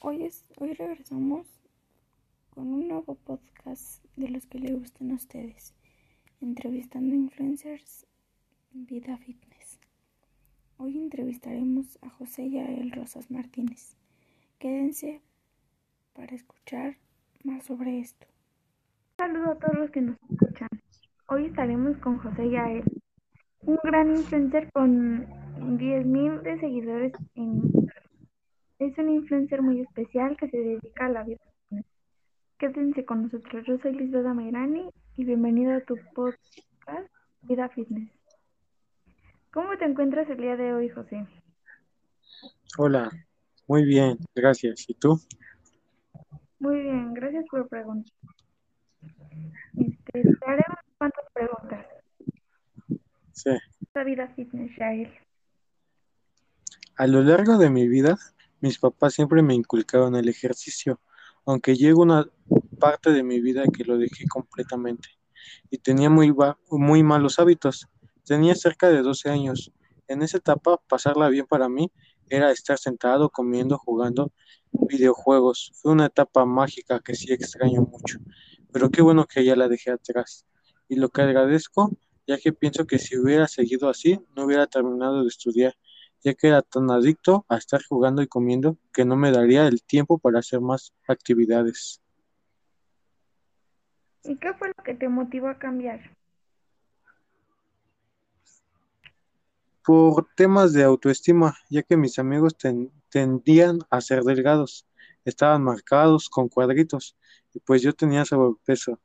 Hoy, es, hoy regresamos con un nuevo podcast de los que le gustan a ustedes, entrevistando influencers Vida Fitness. Hoy entrevistaremos a José Yael Rosas Martínez. Quédense para escuchar más sobre esto. Un saludo a todos los que nos escuchan. Hoy estaremos con José Yael, un gran influencer con 10.000 de seguidores en. Es un influencer muy especial que se dedica a la vida fitness. Quédense con nosotros. Yo soy Lisbeth Mayrani y bienvenido a tu podcast Vida Fitness. ¿Cómo te encuentras el día de hoy, José? Hola, muy bien, gracias. ¿Y tú? Muy bien, gracias por preguntar. Este, te haré unas cuantas preguntas. Sí. La vida fitness, Shael. A lo largo de mi vida, mis papás siempre me inculcaron el ejercicio, aunque llegó una parte de mi vida que lo dejé completamente y tenía muy, muy malos hábitos. Tenía cerca de 12 años. En esa etapa, pasarla bien para mí era estar sentado, comiendo, jugando videojuegos. Fue una etapa mágica que sí extraño mucho, pero qué bueno que ya la dejé atrás. Y lo que agradezco, ya que pienso que si hubiera seguido así, no hubiera terminado de estudiar ya que era tan adicto a estar jugando y comiendo que no me daría el tiempo para hacer más actividades. ¿Y qué fue lo que te motivó a cambiar? Por temas de autoestima, ya que mis amigos tendían a ser delgados, estaban marcados con cuadritos, y pues yo tenía sobrepeso.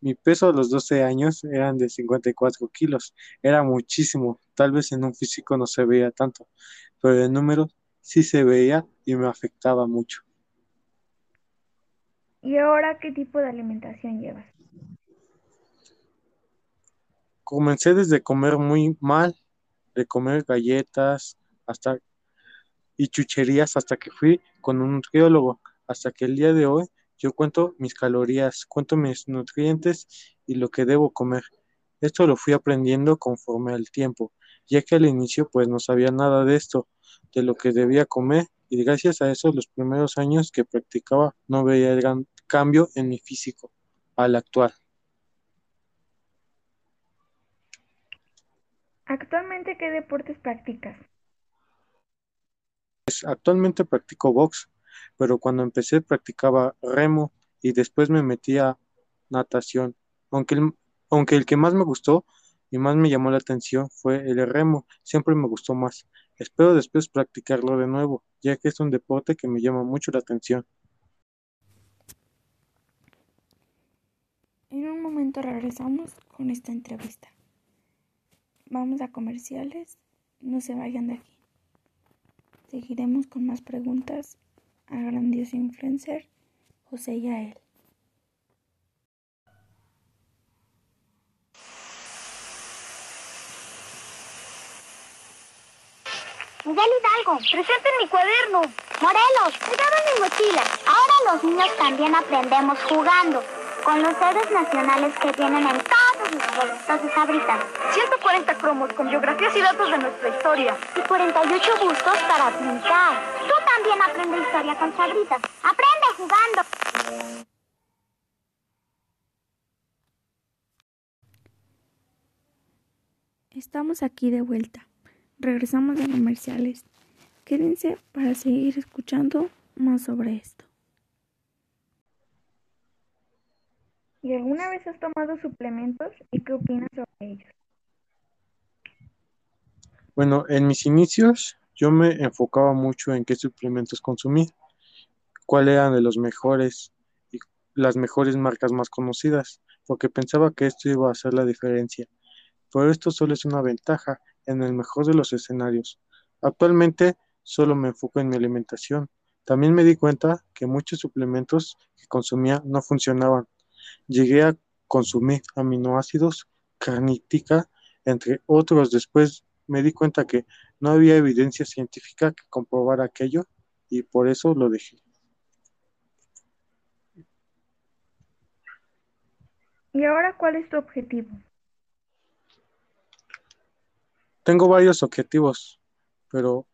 Mi peso a los 12 años eran de 54 kilos, era muchísimo, tal vez en un físico no se veía tanto, pero en número sí se veía y me afectaba mucho. ¿Y ahora qué tipo de alimentación llevas? Comencé desde comer muy mal, de comer galletas hasta y chucherías hasta que fui con un nutriólogo, hasta que el día de hoy yo cuento mis calorías, cuento mis nutrientes y lo que debo comer. Esto lo fui aprendiendo conforme al tiempo, ya que al inicio pues no sabía nada de esto, de lo que debía comer y gracias a eso los primeros años que practicaba no veía el gran cambio en mi físico al actual. ¿Actualmente qué deportes practicas? Pues, actualmente practico box, pero cuando empecé practicaba remo y después me metí a natación. Aunque el, aunque el que más me gustó y más me llamó la atención fue el remo, siempre me gustó más. Espero después practicarlo de nuevo, ya que es un deporte que me llama mucho la atención. En un momento regresamos con esta entrevista. Vamos a comerciales, no se vayan de aquí. Seguiremos con más preguntas al grandioso influencer José Yael. Miguel Hidalgo, presente en mi cuaderno. Morelos, cuidado en mi mochila. Ahora los niños también aprendemos jugando, con los héroes nacionales que vienen en todos los productos de Sabritas. 140 cromos con biografías y datos de nuestra historia. Y 48 bustos para pintar. Tú también aprende historia con. Aprende jugando. Estamos aquí de vuelta. Regresamos de comerciales. Quédense para seguir escuchando más sobre esto. ¿Y alguna vez has tomado suplementos y qué opinas sobre ellos? Bueno, en mis inicios yo me enfocaba mucho en qué suplementos consumir, cuáles eran de los mejores y las mejores marcas más conocidas, porque pensaba que esto iba a hacer la diferencia. Pero esto solo es una ventaja en el mejor de los escenarios. Actualmente solo me enfoco en mi alimentación. También me di cuenta que muchos suplementos que consumía no funcionaban. Llegué a consumir aminoácidos, carnítica, entre otros. Después me di cuenta que no había evidencia científica que comprobara aquello y por eso lo dejé. ¿Y ahora cuál es tu objetivo? Tengo varios objetivos, pero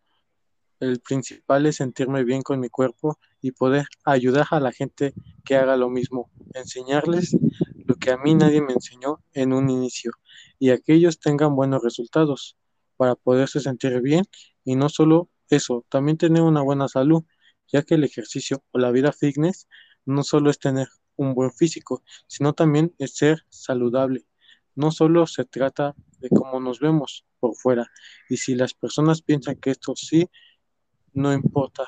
el principal es sentirme bien con mi cuerpo y poder ayudar a la gente que haga lo mismo, enseñarles lo que a mí nadie me enseñó en un inicio y a que ellos tengan buenos resultados para poderse sentir bien y no solo eso, también tener una buena salud, ya que el ejercicio o la vida fitness no solo es tener un buen físico, sino también es ser saludable. No solo se trata de cómo nos vemos por fuera, y si las personas piensan que esto sí, no importa.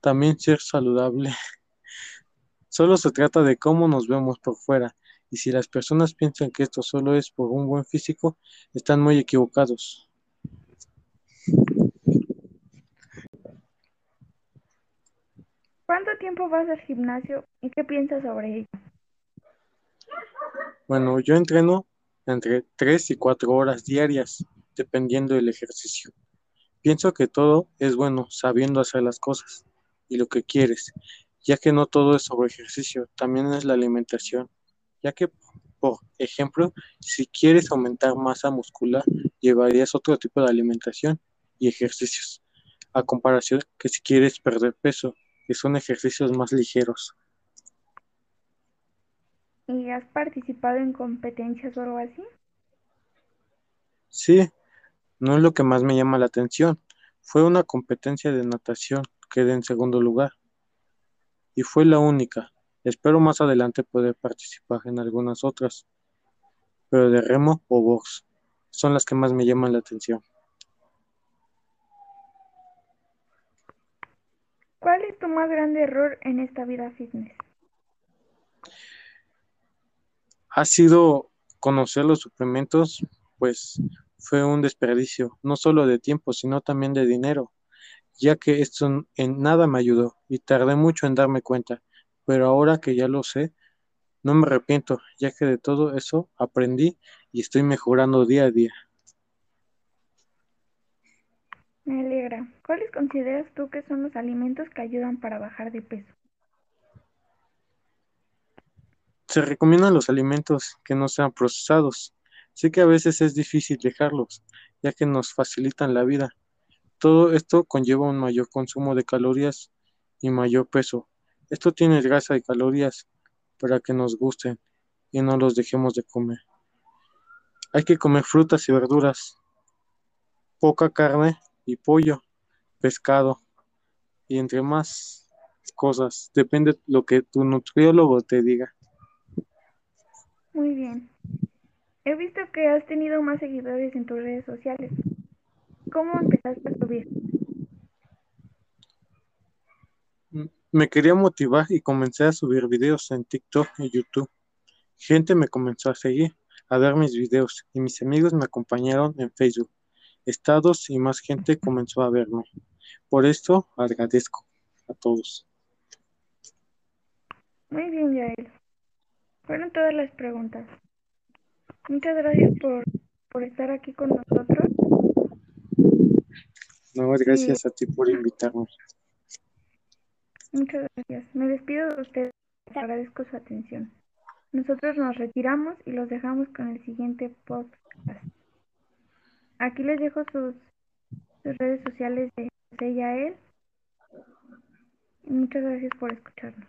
También ser saludable. Solo se trata de cómo nos vemos por fuera, y si las personas piensan que esto solo es por un buen físico, están muy equivocados. ¿Cuánto tiempo vas al gimnasio y qué piensas sobre ello? Bueno, yo entreno entre 3 y 4 horas diarias, dependiendo del ejercicio. Pienso que todo es bueno sabiendo hacer las cosas y lo que quieres, ya que no todo es sobre ejercicio, también es la alimentación, ya que, por ejemplo, si quieres aumentar masa muscular, llevarías otro tipo de alimentación y ejercicios, a comparación que si quieres perder peso, que son ejercicios más ligeros. ¿Y has participado en competencias o algo así? Sí, no es lo que más me llama la atención. Fue una competencia de natación, quedé en segundo lugar. Y fue la única. Espero más adelante poder participar en algunas otras. Pero de remo o box son las que más me llaman la atención. ¿Cuál es tu más grande error en esta vida fitness? Ha sido conocer los suplementos, pues fue un desperdicio, no solo de tiempo, sino también de dinero, ya que esto en nada me ayudó y tardé mucho en darme cuenta, pero ahora que ya lo sé, no me arrepiento, ya que de todo eso aprendí y estoy mejorando día a día. Me alegra. ¿Cuáles consideras tú que son los alimentos que ayudan para bajar de peso? Se recomiendan los alimentos que no sean procesados. Sé que a veces es difícil dejarlos, ya que nos facilitan la vida. Todo esto conlleva un mayor consumo de calorías y mayor peso. Esto tiene grasa y calorías para que nos gusten y no los dejemos de comer. Hay que comer frutas y verduras, poca carne y pollo, pescado y entre más cosas. Depende de lo que tu nutriólogo te diga. Muy bien. He visto que has tenido más seguidores en tus redes sociales. ¿Cómo empezaste a subir? Me quería motivar y comencé a subir videos en TikTok y YouTube. Gente me comenzó a seguir, a ver mis videos y mis amigos me acompañaron en Facebook estados y más gente comenzó a verme. Por esto agradezco a todos. Muy bien, Yael. Fueron todas las preguntas. Muchas gracias por, por estar aquí con nosotros. No, gracias a ti por invitarme. Muchas gracias. Me despido de ustedes. Agradezco su atención. Nosotros nos retiramos y los dejamos con el siguiente podcast. Aquí les dejo sus, redes sociales de ella él. Muchas gracias por escucharnos.